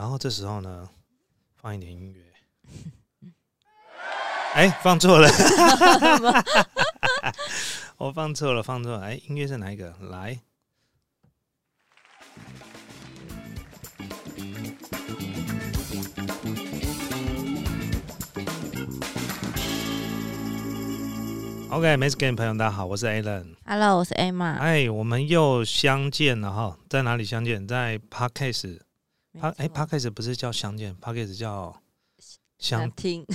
然后这时候呢，放一点音乐。哎，放错了，我 放错了，放错了。哎，音乐是哪一个？来。OK，没事，game 朋友，大家好，我是 Alan。Hello，我是 Emma。哎，我们又相见了哈，在哪里相见？在 Podcast。Pa 哎，Podcast 不是叫相见，Podcast 叫相听。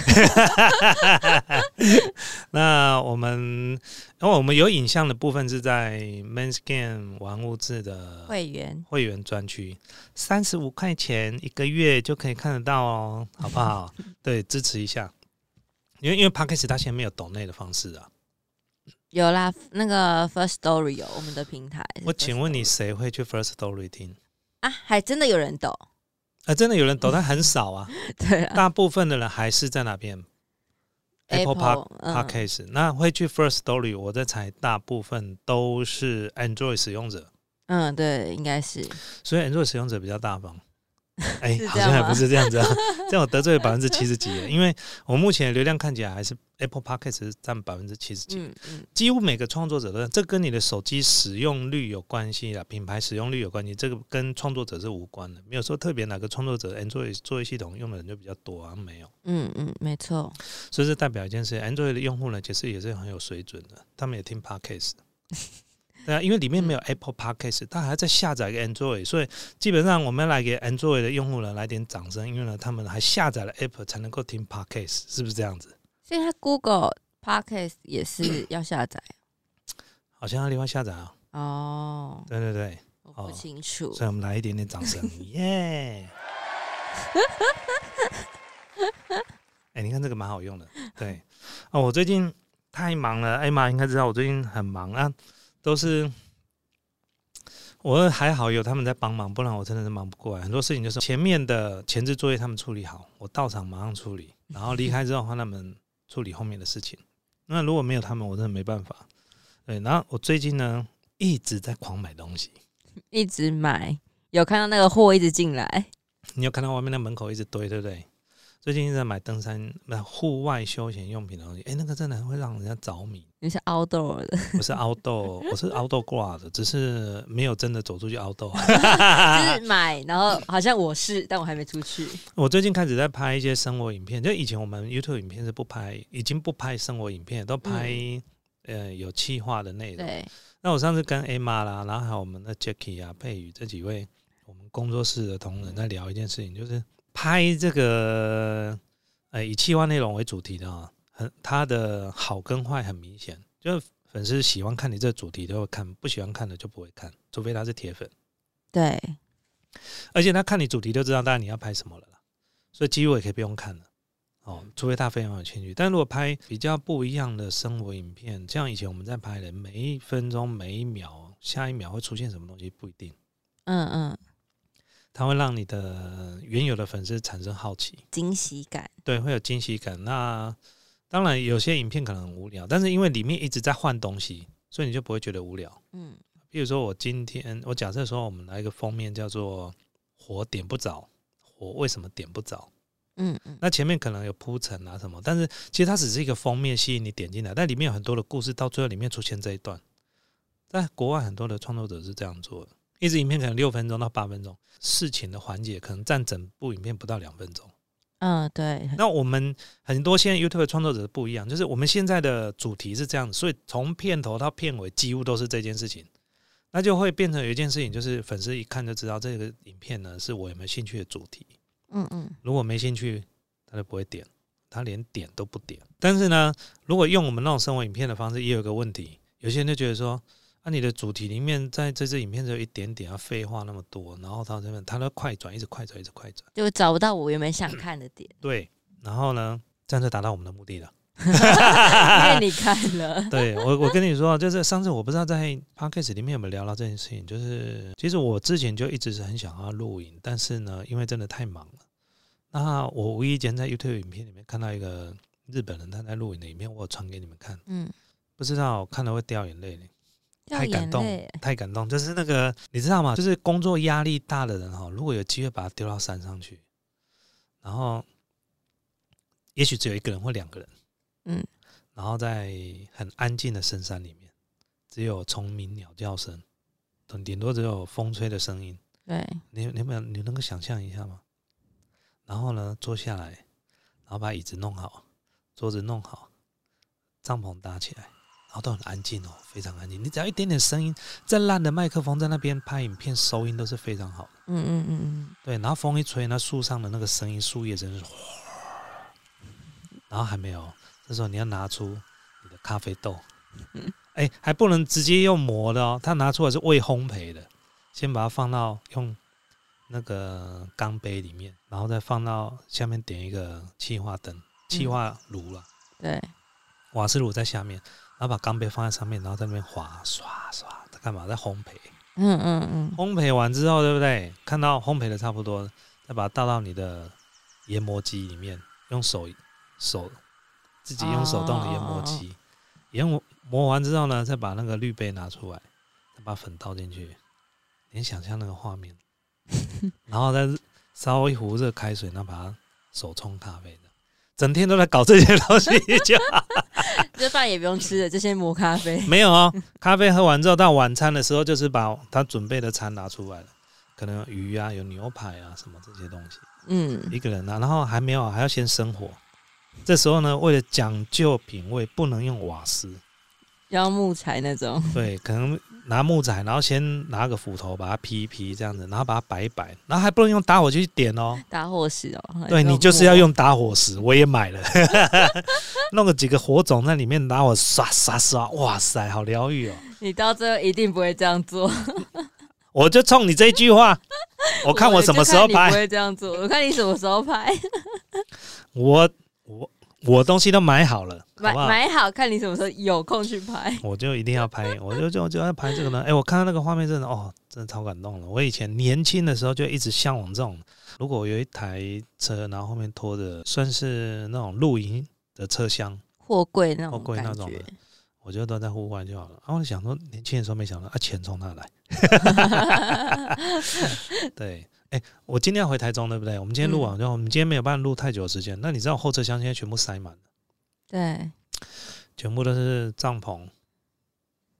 那我们，因为我们有影像的部分是在 Manscan 玩物质的会员会员专区，三十五块钱一个月就可以看得到哦，好不好？对，支持一下。因为因为 Podcast 它现在没有抖内的方式啊。有啦，那个 First Story 有我们的平台。我请问你，谁会去 First Story 听啊？还真的有人抖啊？真的有人抖，但很少啊。对，大部分的人还是在哪边？Apple Park Podcast。那会去 First Story，我在猜，大部分都是 Android 使用者。嗯，对，应该是。所以 Android 使用者比较大方。哎，好像还不是这样子啊！这样我得罪了百分之七十几，因为我目前流量看起来还是 Apple Podcast 占百分之七十几，嗯嗯，几乎每个创作者都，这跟你的手机使用率有关系啊，品牌使用率有关系，这个跟创作者是无关的，没有说特别哪个创作者 Android 作业系统用的人就比较多啊，没有，嗯嗯，没错，所以这代表一件事，Android 的用户呢，其实也是很有水准的，他们也听 Podcast。对啊，因为里面没有 Apple Podcast，他还在下载个 Android，所以基本上我们来给 Android 的用户呢来点掌声，因为呢他们还下载了 Apple 才能够听 Podcast，是不是这样子？所以它 Google Podcast 也是要下载，好像要另外下载啊。哦，对对对，我不清楚，所以我们来一点点掌声，耶！哎，你看这个蛮好用的，对哦，我最近太忙了，艾玛应该知道我最近很忙啊。都是我还好有他们在帮忙，不然我真的是忙不过来。很多事情就是前面的前置作业他们处理好，我到场马上处理，然后离开之后换他们处理后面的事情。那如果没有他们，我真的没办法。对，然后我最近呢一直在狂买东西，一直买，有看到那个货一直进来，你有看到外面那门口一直堆，对不对？最近一直在买登山、买户外休闲用品的东西，哎，那个真的会让人家着迷。你是 outdoor 的，我是 outdoor，我是 outdoor 挂的，只是没有真的走出去 outdoor。就是买，然后好像我是，但我还没出去。我最近开始在拍一些生活影片，就以前我们 YouTube 影片是不拍，已经不拍生活影片，都拍呃有气化的内容。对。那我上次跟 Emma 啦，然后还有我们的 Jackie 啊、佩宇这几位我们工作室的同仁在聊一件事情，就是。拍这个，呃，以气化内容为主题的啊，很它的好跟坏很明显，就是粉丝喜欢看你这主题都会看，不喜欢看的就不会看，除非他是铁粉。对，而且他看你主题就知道大概你要拍什么了啦，所以几乎也可以不用看了。哦，除非他非常有兴趣。但如果拍比较不一样的生活影片，像以前我们在拍的，每一分钟每一秒，下一秒会出现什么东西不一定。嗯嗯。它会让你的原有的粉丝产生好奇、惊喜感，对，会有惊喜感。那当然，有些影片可能很无聊，但是因为里面一直在换东西，所以你就不会觉得无聊。嗯，比如说我今天，我假设说我们来一个封面叫做“火点不着”，火为什么点不着？嗯嗯，那前面可能有铺陈啊什么，但是其实它只是一个封面吸引你点进来，但里面有很多的故事，到最后里面出现这一段，在国外很多的创作者是这样做的。一支影片可能六分钟到八分钟，事情的环节可能占整部影片不到两分钟。嗯，对。那我们很多现在 YouTube 创作者不一样，就是我们现在的主题是这样子，所以从片头到片尾几乎都是这件事情，那就会变成有一件事情，就是粉丝一看就知道这个影片呢是我有没有兴趣的主题。嗯嗯。如果没兴趣，他就不会点，他连点都不点。但是呢，如果用我们那种生活影片的方式，也有个问题，有些人就觉得说。那你的主题里面，在这支影片只有一点点啊，废话那么多，然后他这边，他都快转，一直快转，一直快转，就找不到我原本想看的点。对，然后呢，这样就达到我们的目的了。因为你看了。对我，我跟你说，就是上次我不知道在 podcast 里面有没有聊到这件事情，就是其实我之前就一直是很想要录影，但是呢，因为真的太忙了。那我无意间在 YouTube 影片里面看到一个日本人他在录影的影片，我传给你们看。嗯。不知道看了会掉眼泪太感动，太感动，就是那个你知道吗？就是工作压力大的人哈，如果有机会把他丢到山上去，然后也许只有一个人或两个人，嗯，然后在很安静的深山里面，只有虫鸣鸟叫声，顶顶多只有风吹的声音。对，你你有你能够想象一下吗？然后呢，坐下来，然后把椅子弄好，桌子弄好，帐篷搭起来，然后都很安静哦，非常安静。你只要一点点声音，再烂的麦克风在那边拍影片收音都是非常好的。嗯嗯嗯嗯。对，然后风一吹，那树上的那个声音，树叶真是哗。然后还没有，这时候你要拿出你的咖啡豆。嗯。哎，还不能直接用磨的哦，它拿出来是未烘焙的，先把它放到用。那个钢杯里面，然后再放到下面点一个气化灯、气化炉了。对，瓦斯炉在下面，然后把钢杯放在上面，然后在那边滑刷刷，在干嘛？在烘焙。嗯嗯嗯。烘焙完之后，对不对？看到烘焙的差不多，再把它倒到你的研磨机里面，用手手自己用手动的研磨机研磨磨完之后呢，再把那个滤杯拿出来，再把粉倒进去，你想象那个画面。然后再烧一壶热开水，然后把它手冲咖啡的，整天都在搞这些东西，就 这饭也不用吃了，就先磨咖啡。没有哦，咖啡喝完之后，到晚餐的时候，就是把他准备的餐拿出来了，可能有鱼啊，有牛排啊，什么这些东西。嗯，一个人啊，然后还没有，还要先生火。这时候呢，为了讲究品味，不能用瓦斯，要木材那种。对，可能。拿木材，然后先拿个斧头把它劈一劈，这样子，然后把它摆一摆，然后还不能用打火去点哦，打火石哦，对你就是要用打火石，我也买了，弄个几个火种在里面，打火刷刷刷，哇塞，好疗愈哦！你到最后一定不会这样做，我就冲你这句话，我看我什么时候拍，不会这样做，我看你什么时候拍，我我。东西都买好了，买买好看你什么时候有空去拍，我就一定要拍，我就就就要拍这个呢。哎，我看到那个画面真的哦，真的超感动了。我以前年轻的时候就一直向往这种，如果有一台车，然后后面拖着算是那种露营的车厢，货柜那种货柜那种的，我觉得都在户外就好了。然后想说，年轻的时候没想到啊，钱从哪来？对。哎，我今天要回台中，对不对？我们今天录完之后，我们今天没有办法录太久的时间。那你知道后车厢现在全部塞满了，对，全部都是帐篷，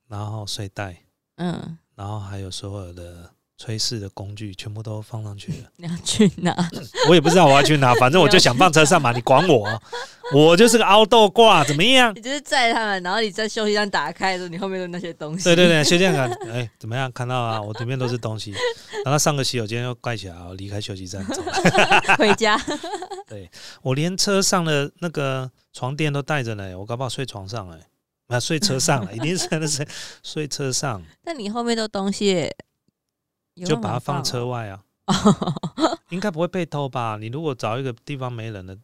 然后睡袋，嗯，然后还有所有的。炊事的工具全部都放上去了。你要去哪？我也不知道我要去哪，反正我就想放车上嘛。你管我？我就是个凹豆挂，怎么样？你就是载他们，然后你在休息站打开的时候，你后面的那些东西。对对对，休息站，哎，怎么样？看到啊，我里面都是东西。然后上个洗手间又盖起来，我离开休息站走 回家。对我连车上的那个床垫都带着呢，我搞不好睡床上哎，那睡车上了，一定是那是睡车上。那你后面的东西？就把它放车外啊，应该不会被偷吧？你如果找一个地方没人的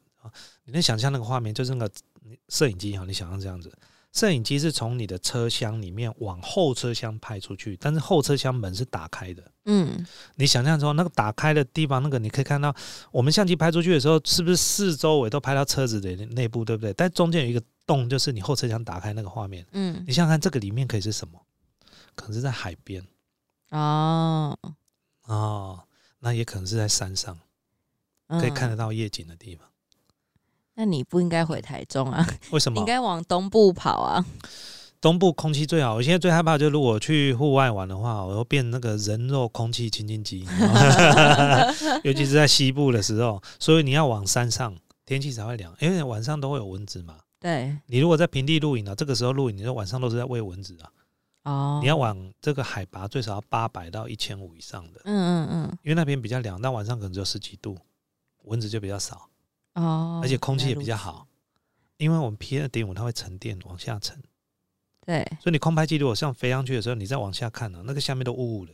你能想象那个画面，就是那个摄影机哈，你想象这样子，摄影机是从你的车厢里面往后车厢拍出去，但是后车厢门是打开的。嗯，你想象说那个打开的地方，那个你可以看到，我们相机拍出去的时候，是不是四周围都拍到车子的内部，对不对？但中间有一个洞，就是你后车厢打开那个画面。嗯，你想想看，这个里面可以是什么？可能是在海边。哦哦，那也可能是在山上，可以看得到夜景的地方。那你不应该回台中啊？为什么？应该往东部跑啊！东部空气最好。我现在最害怕，就是如果去户外玩的话，我会变那个人肉空气清净机，尤其是在西部的时候。所以你要往山上，天气才会凉，因为晚上都会有蚊子嘛。对。你如果在平地露营呢，这个时候露营，你说晚上都是在喂蚊子啊。哦，你要往这个海拔最少要八百到一千五以上的，嗯嗯嗯，因为那边比较凉，但晚上可能只有十几度，蚊子就比较少哦，而且空气也比较好，因为我们 P 二点五它会沉淀往下沉，对，所以你空拍机如果像飞上去的时候，你再往下看呢，那个下面都雾雾的，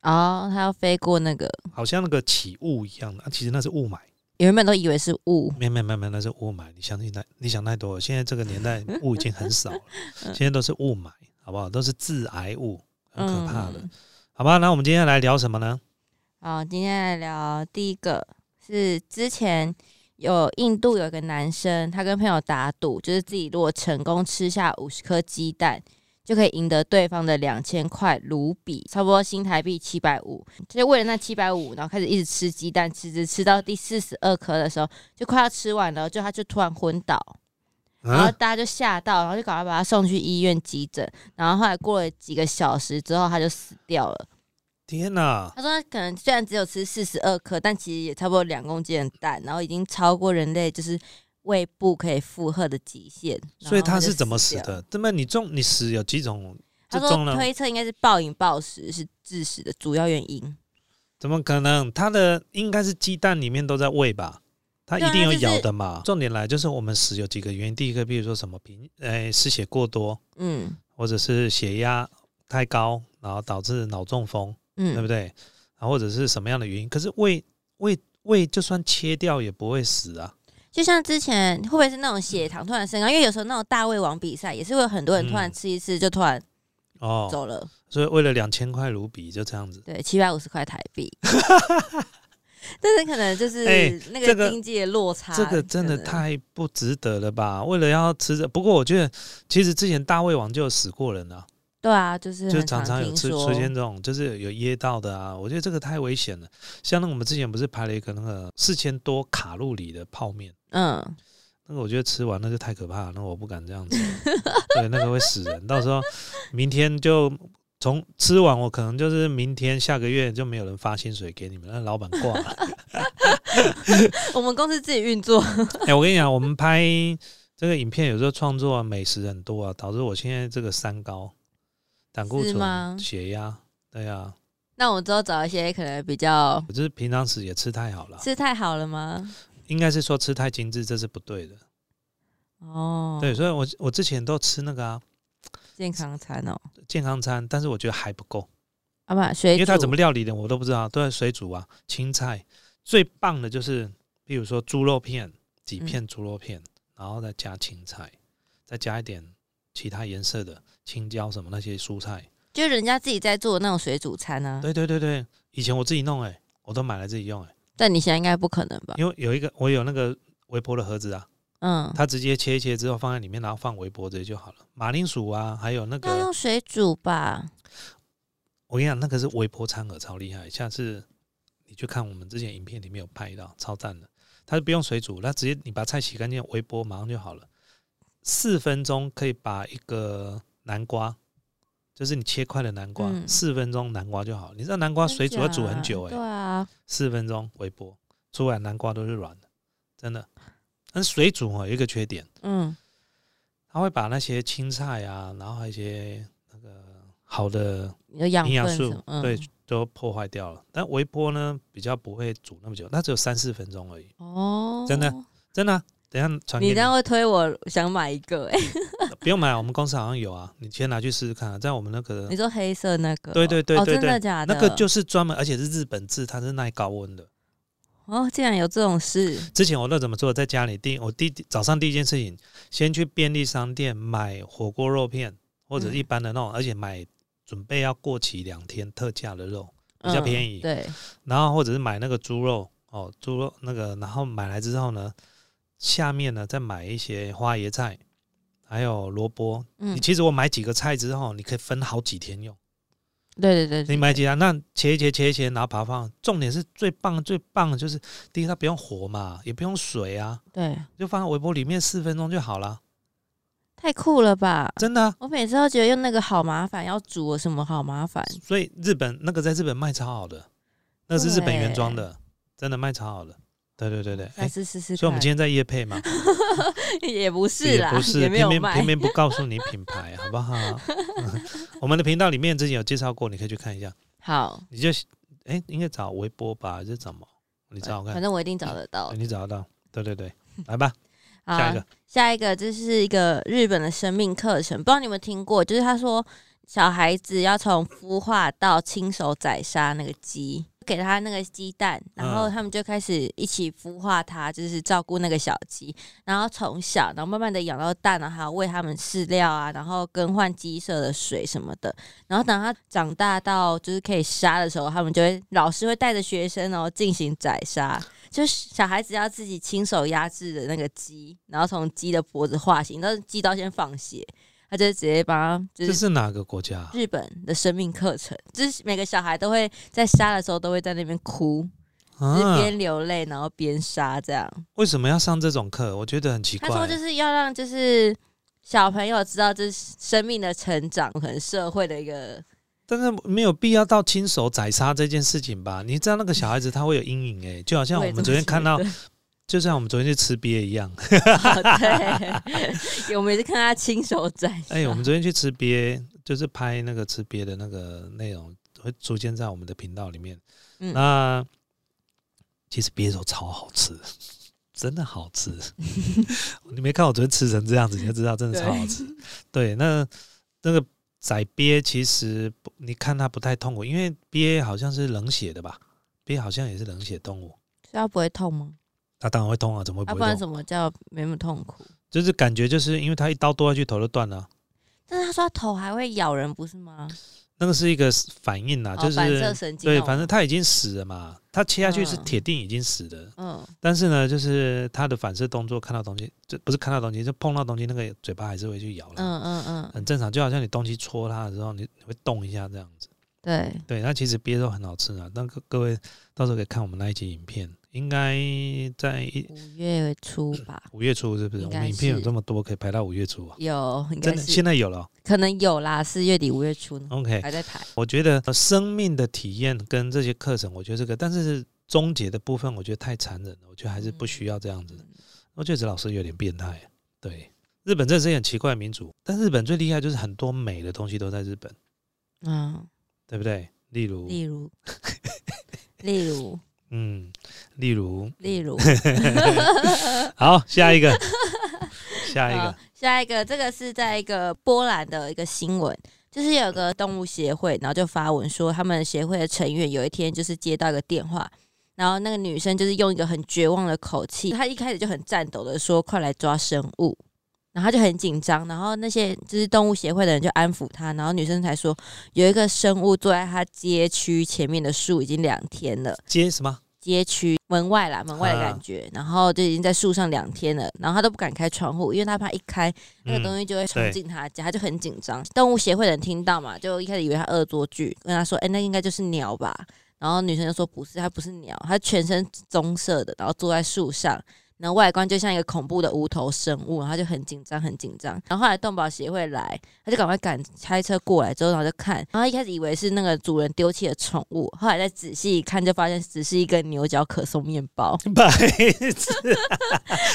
哦，它要飞过那个，好像那个起雾一样的，其实那是雾霾，原本都以为是雾，没没没没，那是雾霾，你相信太你想太多，了，现在这个年代 雾已经很少了，现在都是雾霾。好不好？都是致癌物，很可怕的。好吧，那我们今天来聊什么呢？好，今天来聊第一个是之前有印度有个男生，他跟朋友打赌，就是自己如果成功吃下五十颗鸡蛋，就可以赢得对方的两千块卢比，差不多新台币七百五。就是为了那七百五，然后开始一直吃鸡蛋，吃吃吃到第四十二颗的时候，就快要吃完了，就他就突然昏倒，然后大家就吓到，然后就赶快把他送去医院急诊。然后后来过了几个小时之后，他就死掉了。天哪！他说他可能虽然只有吃四十二颗，但其实也差不多两公斤的蛋，然后已经超过人类就是胃部可以负荷的极限。所以他是怎么死死的？这么你中你死有几种？他说推测应该是暴饮暴食是致死的主要原因。怎么可能？他的应该是鸡蛋里面都在喂吧？他一定有咬的嘛？重点来就是我们死有几个原因。第一个，比如说什么贫，呃，失血过多，嗯，或者是血压太高，然后导致脑中风。嗯，对不对？啊，或者是什么样的原因？可是胃胃胃就算切掉也不会死啊。就像之前会不会是那种血糖突然升高？因为有时候那种大胃王比赛也是会有很多人突然吃一次就突然哦走了。所以为了两千块卢比就这样子，对，七百五十块台币。但是可能就是那个经济的落差，这个真的太不值得了吧？为了要吃这，不过我觉得其实之前大胃王就有死过人了。对啊，就是就常常有出出现这种，就是有噎到的啊。我觉得这个太危险了。像那我们之前不是拍了一个那个四千多卡路里的泡面，嗯，那个我觉得吃完那就太可怕了，那我不敢这样子。对，那个会死人。到时候明天就从吃完，我可能就是明天下个月就没有人发薪水给你们，那老板挂了。我们公司自己运作。哎，我跟你讲，我们拍这个影片有时候创作美食很多啊，导致我现在这个三高。胆固醇、血压，对呀。那我之后找一些可能比较，就是平常时也吃太好了。吃太好了吗？应该是说吃太精致，这是不对的。哦，对，所以我我之前都吃那个啊，健康餐哦，健康餐，但是我觉得还不够。啊不，水，因为它怎么料理的我都不知道，都是水煮啊。青菜最棒的就是，比如说猪肉片，几片猪肉片，然后再加青菜，再加一点其他颜色的。青椒什么那些蔬菜，就人家自己在做那种水煮餐呢。对对对对，以前我自己弄哎，我都买来自己用哎。但你现在应该不可能吧？因为有一个我有那个微波的盒子啊，嗯，它直接切一切之后放在里面，然后放微波这就好了。马铃薯啊，还有那个要用水煮吧。我跟你讲，那个是微波餐盒，超厉害。下次你去看我们之前影片里面有拍到，超赞的。它是不用水煮，它直接你把菜洗干净，微波马上就好了，四分钟可以把一个。南瓜，就是你切块的南瓜，四分钟南瓜就好。你知道南瓜水煮要煮很久哎，对啊，四分钟微波出来南瓜都是软的，真的。但水煮哦有一个缺点，嗯，它会把那些青菜啊，然后还有一些那个好的营养素，对，都破坏掉了。但微波呢比较不会煮那么久，那只有三四分钟而已。哦，真的，真的。等下传给你，这样会推我想买一个哎，不用买，我们公司好像有啊，你先拿去试试看，在我们那个你说黑色那个，对对对对对，真的假的？那个就是专门，而且是日本制，它是耐高温的。哦，竟然有这种事！之前我都怎么做？在家里第我第早上第一件事情，先去便利商店买火锅肉片，或者一般的那种，而且买准备要过期两天特价的肉，比较便宜。对，然后或者是买那个猪肉哦，猪肉那个，然后买来之后呢？下面呢，再买一些花椰菜，还有萝卜。嗯，你其实我买几个菜之后，你可以分好几天用。对对对，你买几样，那切一切，切一切，然后把它放。重点是最棒最棒的就是，第一它不用火嘛，也不用水啊。对，就放在微波里面四分钟就好了。太酷了吧！真的，我每次都觉得用那个好麻烦，要煮什么好麻烦。所以日本那个在日本卖超好的，那是日本原装的，真的卖超好的。对对对对。所以，我们今天在夜配吗？也不是啦，不是，偏偏偏偏不告诉你品牌，好不好？我们的频道里面之前有介绍过，你可以去看一下。好，你就哎，应该找微波吧，还是怎么？你找我看，反正我一定找得到。你找得到？对对对，来吧。下一个，下一个，这是一个日本的生命课程，不知道你有没有听过？就是他说，小孩子要从孵化到亲手宰杀那个鸡。给他那个鸡蛋，然后他们就开始一起孵化它，就是照顾那个小鸡，然后从小，然后慢慢的养到大，然后喂他们饲料啊，然后更换鸡舍的水什么的，然后等它长大到就是可以杀的时候，他们就会老师会带着学生然后进行宰杀，就是小孩子要自己亲手压制的那个鸡，然后从鸡的脖子化形，但是鸡刀先放血。他就直接帮他，就是这是哪个国家？日本的生命课程，就是每个小孩都会在杀的时候都会在那边哭，就是啊，边流泪然后边杀这样。为什么要上这种课？我觉得很奇怪。他说就是要让就是小朋友知道这是生命的成长，可能社会的一个但是没有必要到亲手宰杀这件事情吧？你知道那个小孩子他会有阴影哎、就好像我们昨天看到，就像我们昨天去吃鳖一样。对，我们也是看他亲手宰杀。哎、我们昨天去吃鳖，就是拍那个吃鳖的那个内容，会出现在我们的频道里面。嗯那其实鳖肉超好吃，真的好吃。你没看我昨天吃成这样子，你就知道真的超好吃。对，那那个宰鳖其实不，你看它不太痛苦，因为鳖好像是冷血的吧？鳖好像也是冷血动物，所以它不会痛吗？它当然会痛啊，怎么会要、不然不会痛？什么叫没那么痛苦？就是感觉就是因为他一刀剁下去，头就断了。但是他说他头还会咬人，不是吗？那个是一个反应啊，就是哦反射神经对，反正他已经死了嘛，他切下去是嗯铁定已经死的，嗯但是呢，就是他的反射动作，看到东西，就不是看到东西，就碰到东西，那个嘴巴还是会去咬了，嗯嗯嗯，很正常，就好像你东西戳它的时候，你你会动一下这样子。对，对，那其实鳖肉很好吃啊，那各各位到时候可以看我们那一集影片，应该在一五月初吧，五月初是不是？我们影片有是这么多，可以排到五月初啊？有真的，现在有了哦。可能有啦，四月底五月初呢，OK，还在排。我觉得呃生命的体验跟这些课程，我觉得这个，但是终结的部分，我觉得太残忍了，我觉得还是不需要这样子。我觉得这老师有点变态。对，日本真的是一个很奇怪的民族，但日本最厉害就是很多美的东西都在日本，嗯，对不对？例如，例如，例如，嗯，例如，例如，好，下一个，下一个，下一个，这个是在一个波兰的一个新闻，就是有个动物协会，然后就发文说，他们协会的成员有一天就是接到一个电话，然后那个女生就是用一个很绝望的口气，她一开始就很颤抖的说：“快来抓生物。”然后他就很紧张，然后那些就是动物协会的人就安抚他，然后女生才说有一个生物坐在他街区前面的树已经两天了。街什么？街区门外啦，门外的感觉，然后就已经在树上两天了，然后他都不敢开窗户，因为他怕一开那个东嗯，西就会冲进他家，他就很紧张。动物协会的人听到嘛，就一开始以为他恶作剧，跟他说：“哎、那应该就是鸟吧？”然后女生就说：“不是，它不是鸟，它全身棕色的，然后坐在树上。”然后外观就像一个恐怖的无头生物，然后就很紧张，很紧张。然后后来动保协会来，他就赶快赶开车过来之后，然后就看，然后一开始以为是那个主人丢弃的宠物，后来再仔细一看，就发现只是一个牛角可颂面包，白痴。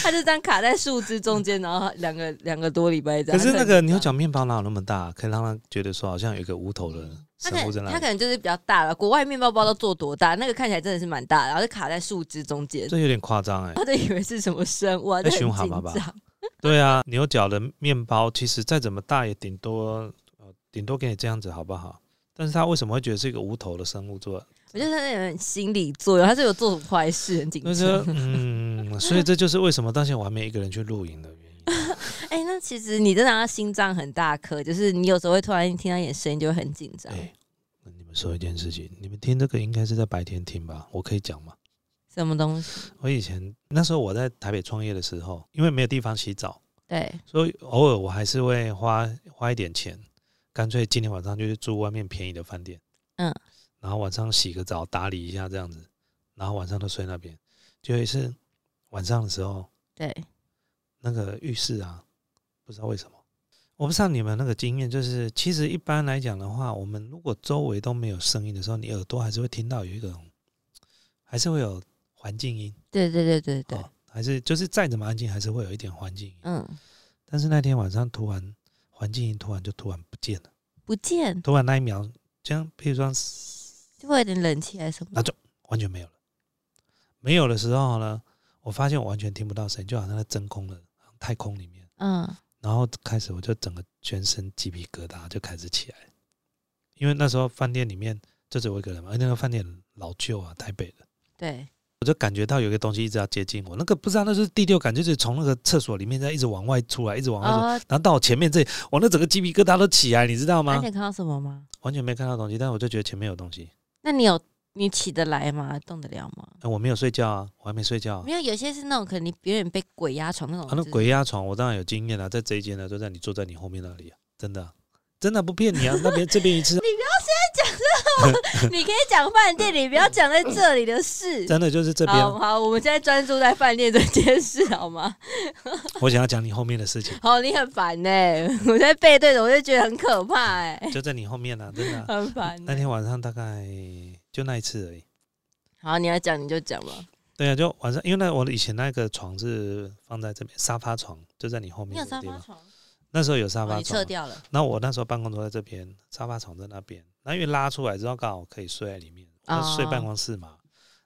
它就这样卡在树枝中间，然后两个两个多礼拜这样。可是那个牛角面包哪有那么大，可以让他觉得说好像有一个无头的它可？能它可能就是比较大了，国外面包包都做多大，那个看起来真的是蛮大的，然后就卡在树枝中间，这有点夸张哎。他就以为是什么生物啊，在熊蛤蟆吧。对啊，牛角的面包其实再怎么大也顶多呃顶多给你这样子好不好？但是他为什么会觉得是一个无头的生物做？我觉得他有点心理作用，他是有做什么坏事，很紧张。嗯，所以这就是为什么到现在我还没一个人去露营的原因。哎、那其实你真的要心脏很大颗，就是你有时候会突然听到一点声音就会很紧张。哎，跟你们说一件事情，你们听这个应该是在白天听吧？我可以讲吗？什么东西？我以前那时候我在台北创业的时候，因为没有地方洗澡，对，所以偶尔我还是会花花一点钱，干脆今天晚上就去住外面便宜的饭店，嗯，然后晚上洗个澡，打理一下这样子，然后晚上都睡那边。就有一次晚上的时候，对，那个浴室啊，不知道为什么，我不知道你们那个经验，就是其实一般来讲的话，我们如果周围都没有声音的时候，你耳朵还是会听到有一个，还是会有环境音，对对对对对，哦，还是就是再怎么安静，还是会有一点环境音。嗯，但是那天晚上突然环境音突然就突然不见了，不见突然那一秒，这样譬如说就会有点冷气还是什么那？就完全没有了。没有的时候呢，我发现我完全听不到声音，就好像在真空的太空里面。嗯，然后开始我就整个全身鸡皮疙瘩就开始起来，因为那时候饭店里面就只有我一个人嘛，而那个饭店老旧啊，台北的，对，我就感觉到有一个东西一直要接近我，那个不知道那是第六感，就是从那个厕所里面在一直往外出来，一直往外出，哦，然后到我前面这里，我那整个鸡皮疙瘩都起来，你知道吗那你？有看到什么吗？完全没看到东西，但我就觉得前面有东西。那你有你起得来吗？动得了吗？哎我没有睡觉啊，我还没睡觉啊。没有，有些是那种可能你有点被鬼压床那种，啊，那鬼压床我当然有经验啊，在这一间呢，就在你坐在你后面那里啊。真的，真的不骗你啊！那边这边一次，你不要现在讲这种，你可以讲饭店，你不要讲在这里的事。真的就是这边。好，好，我们现在专注在饭店这件事，好吗？我想要讲你后面的事情。好，你很烦呢，我在背对着，我就觉得很可怕哎。就在你后面呢，真的很烦。那天晚上大概就那一次而已。好，你要讲你就讲吧。对啊，就晚上，因为那我以前那个床是放在这边，沙发床就在你后面。有沙发床？那时候有沙发床，撤掉了。那我那时候办公桌在这边，沙发床在那边。那因为拉出来之后刚好可以睡在里面，睡办公室嘛。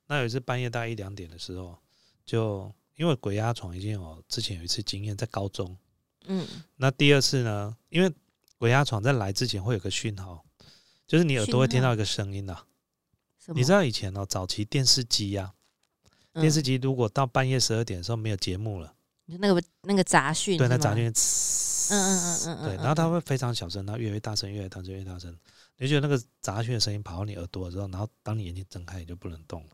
那有一次半夜大概一两点的时候，就因为鬼压床已经有之前有一次经验，在高中。嗯。那第二次呢？因为鬼压床在来之前会有个讯号，就是你耳朵会听到一个声音呐。你知道以前哦，早期电视机呀。电视机如果到半夜十二点的时候没有节目了，那个那个杂讯，对，那杂讯，嗯嗯嗯嗯，对，然后它会非常小声，然后越来越大声，越来越大声，越大声。你觉得那个杂讯的声音跑到你耳朵的时候，然后当你眼睛睁开，你就不能动了。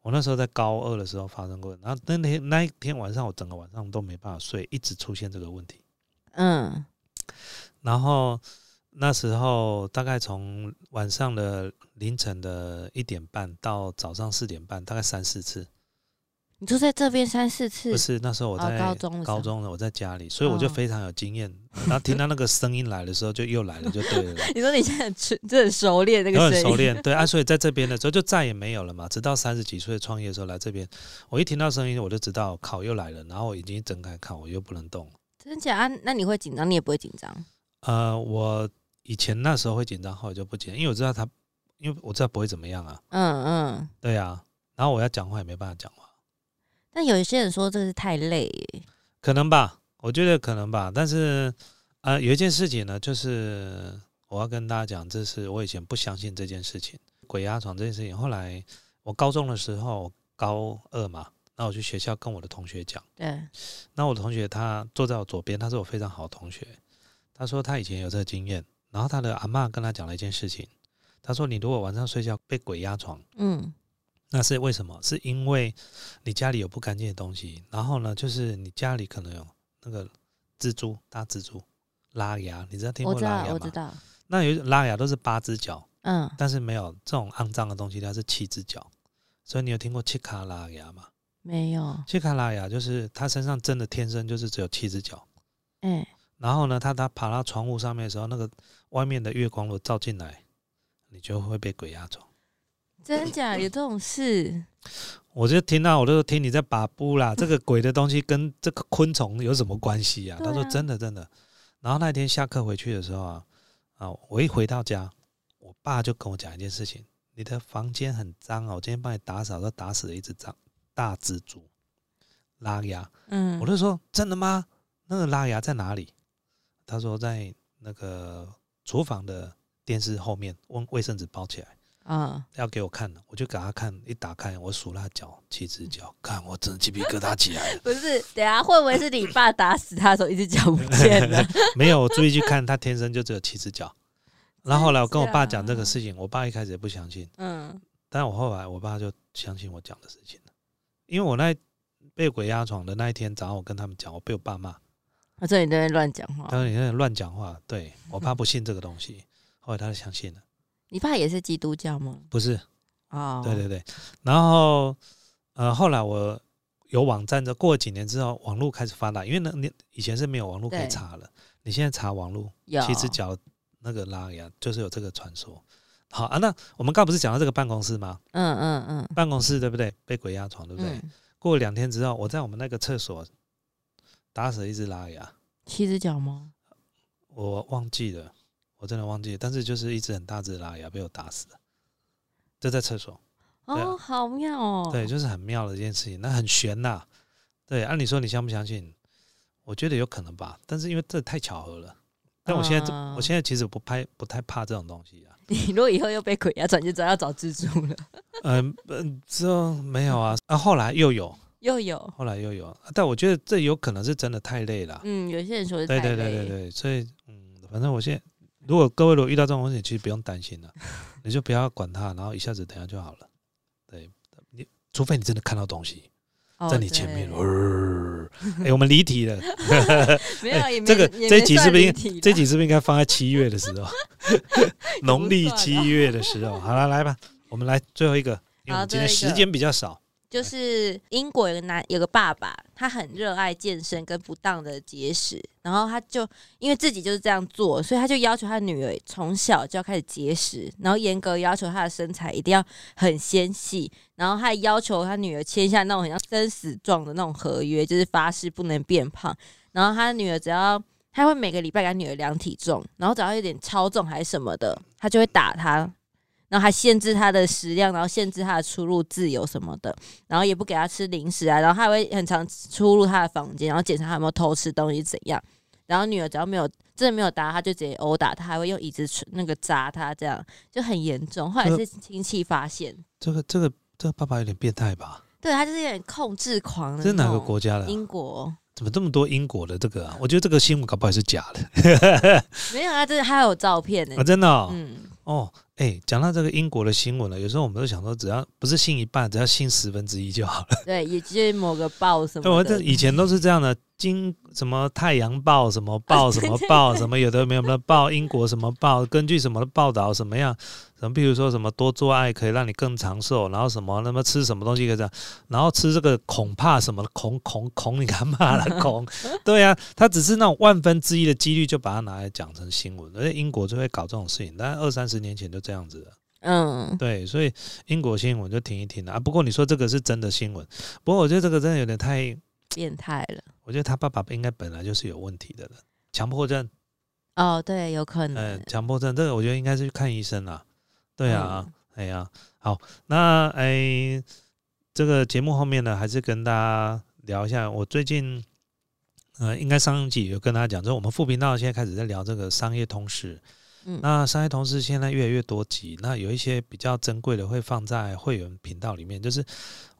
我那时候在高二的时候发生过，然后那天那一天晚上，我整个晚上都没办法睡，一直出现这个问题。嗯，然后那时候大概从晚上的凌晨的一点半到早上四点半，大概三四次。你就在这边三四次，不是那时候我在高中，高中的我在家里，所以我就非常有经验。然后听到那个声音来的时候，就又来了，就对了。你说你现在很很熟练那个声音，很熟练，对啊。所以在这边的时候就再也没有了嘛。直到三十几岁创业的时候来这边，我一听到声音我就知道考又来了，然后我已经睁开看，我又不能动。真假啊？那你会紧张？你也不会紧张？呃，我以前那时候会紧张，后来就不紧，因为我知道他，因为我知道不会怎么样啊。嗯嗯，对啊。然后我要讲话也没办法讲话。但有一些人说这是太累，可能吧，我觉得可能吧。但是，呃，有一件事情呢，就是我要跟大家讲，这是我以前不相信这件事情，鬼压床这件事情。后来我高中的时候，高二嘛，那我去学校跟我的同学讲，对，那我的同学他坐在我左边，他是我非常好的同学，他说他以前有这个经验，然后他的阿妈跟他讲了一件事情，他说你如果晚上睡觉被鬼压床，嗯。那是为什么？是因为你家里有不干净的东西，然后呢，就是你家里可能有那个蜘蛛、大蜘蛛、拉牙，你知道听过拉牙吗？我知道，那有拉牙都是八只脚，嗯，但是没有这种肮脏的东西，它是七只脚。所以你有听过七卡拉牙吗？没有。七卡拉牙就是它身上真的天生就是只有七只脚，嗯，然后呢，它它爬到床户上面的时候，那个外面的月光如果照进来，你就会被鬼压床。真假有这种事？我就听到，我都听你在把布啦。这个鬼的东西跟这个昆虫有什么关系呀？他说真的真的。然后那天下课回去的时候啊，啊，我一回到家，我爸就跟我讲一件事情：你的房间很脏啊，我今天帮你打扫，都打死了一只脏大蜘蛛拉牙。嗯，我就说真的吗？那个拉牙在哪里？他说在那个厨房的电视后面，用卫生纸包起来。啊，要给我看的，我就给他看。一打开，我数他脚，七只脚，看我真的鸡皮疙瘩起来了。不是，等下会不会是你爸打死他的时候，一只脚不见了？没有，我注意去看，他天生就只有七只脚。然后后来我跟我爸讲这个事情，我爸一开始也不相信。嗯，但我后来我爸就相信我讲的事情了，因为我那被鬼压床的那一天早上，我跟他们讲，我被我爸骂。他说你在乱讲话。他说你在乱讲话。对我 爸不信这个东西，后来他就相信了。你爸也是基督教吗？不是，哦，对对对，然后呃，后来我有网站的，过几年之后，网络开始发达，因为那你以前是没有网络可以查了，你现在查网络，七只脚那个拉牙就是有这个传说。好啊，那我们刚不是讲到这个办公室吗？嗯嗯嗯，办公室对不对？被鬼压床对不对？过两天之后，我在我们那个厕所打死了一只拉牙，七只脚吗？我忘记了。我真的忘记了，但是就是一只很大只的拉牙被我打死了，就在厕所。哦，好妙哦！对，就是很妙的一件事情，那很悬呐。对，按理说你相不相信？我觉得有可能吧，但是因为这太巧合了。但我现在，我现在其实不拍，不太怕这种东西啊。你如果以后又被鬼压床，就知道要找蜘蛛了。嗯嗯，这没有啊。啊，后来又有，又有，后来又有。但我觉得这有可能是真的太累了。嗯，有些人说是对对对对对，所以嗯，反正我现在。如果各位如果遇到这种问题，其实不用担心了，你就不要管它，然后一下子等下就好了。对你，除非你真的看到东西，在你前面。哎，我们离题了。没有，这个这集是不是这集是不是应该放在七月的时候？农历七月的时候。好了，来吧，我们来最后一个，因为今天时间比较少。就是英国有个男有个爸爸，他很热爱健身跟不当的节食，然后他就因为自己就是这样做，所以他就要求他女儿从小就要开始节食，然后严格要求她的身材一定要很纤细，然后还要求他女儿签下那种很像生死状的那种合约，就是发誓不能变胖。然后他女儿只要他会每个礼拜给女儿量体重，然后只要有点超重还是什么的，他就会打他。然后还限制他的食量，然后限制他的出入自由什么的，然后也不给他吃零食啊，然后他还会很常出入他的房间，然后检查他有没有偷吃东西怎样。然后女儿只要没有真的没有打，他就直接殴打他，还会用椅子那个砸他，这样就很严重。后来是亲戚发现，这个这个这个爸爸有点变态吧？对他就是有点控制狂。这是哪个国家的？英国。怎么这么多英国的这个啊？我觉得这个新闻搞不好是假的。没有啊，这还有照片呢。啊，真的。嗯。哦。哎，讲到这个英国的新闻了，有时候我们都想说，只要不是信一半，只要信十分之一就好了。对，也就是某个报什么。对，我这以前都是这样的。经什么太阳报什么报 什么报什么有的没有的报英国什么报根据什么的报道什么样什么比如说什么多做爱可以让你更长寿然后什么那么吃什么东西可以这样然后吃这个恐怕什么恐恐恐你干嘛了恐对啊他只是那种万分之一的几率就把它拿来讲成新闻而且英国就会搞这种事情但二三十年前就这样子了嗯对所以英国新闻就停一停了啊不过你说这个是真的新闻不过我觉得这个真的有点太。变态了，我觉得他爸爸应该本来就是有问题的了，强迫症。哦，对，有可能。嗯，强迫症这个我觉得应该是去看医生啦。对啊，哎呀，好，那哎，这个节目后面呢，还是跟大家聊一下。我最近，呃，应该上一集有跟大家讲，就是我们副频道现在开始在聊这个商业通识。嗯，那商业通识现在越来越多集，那有一些比较珍贵的会放在会员频道里面，就是。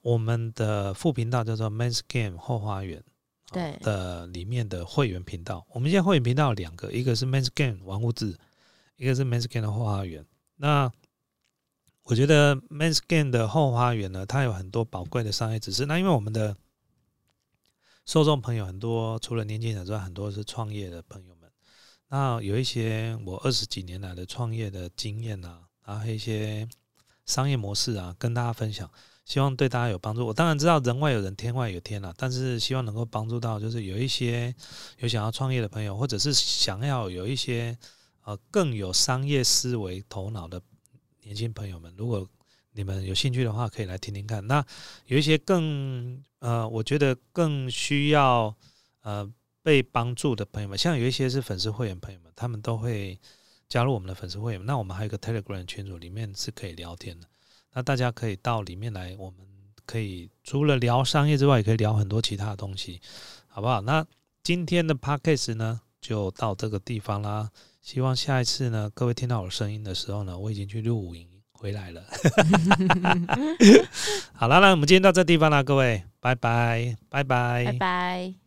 我们的副频道叫做 Men's Game 后花园，对的里面的会员频道，我们现在会员频道有两个，一个是 Men's Game 玩物质，一个是 Men's Game 的后花园。那我觉得 Men's Game 的后花园呢，它有很多宝贵的商业知识。那因为我们的受众朋友很多，除了年轻人之外，很多是创业的朋友们。那有一些我二十几年来的创业的经验啊，然后一些商业模式啊，跟大家分享。希望对大家有帮助。我当然知道人外有人，天外有天了，但是希望能够帮助到，就是有一些有想要创业的朋友，或者是想要有一些呃更有商业思维头脑的年轻朋友们，如果你们有兴趣的话，可以来听听看。那有一些更呃，我觉得更需要呃被帮助的朋友们，像有一些是粉丝会员朋友们，他们都会加入我们的粉丝会员。那我们还有一个 Telegram 群组，里面是可以聊天的。那大家可以到里面来，我们可以除了聊商业之外，也可以聊很多其他的东西，好不好？那今天的 podcast 呢，就到这个地方啦。希望下一次呢，各位听到我声音的时候呢，我已经去录音回来了。好了，那我们今天到这地方啦，各位，拜拜，拜拜，拜拜。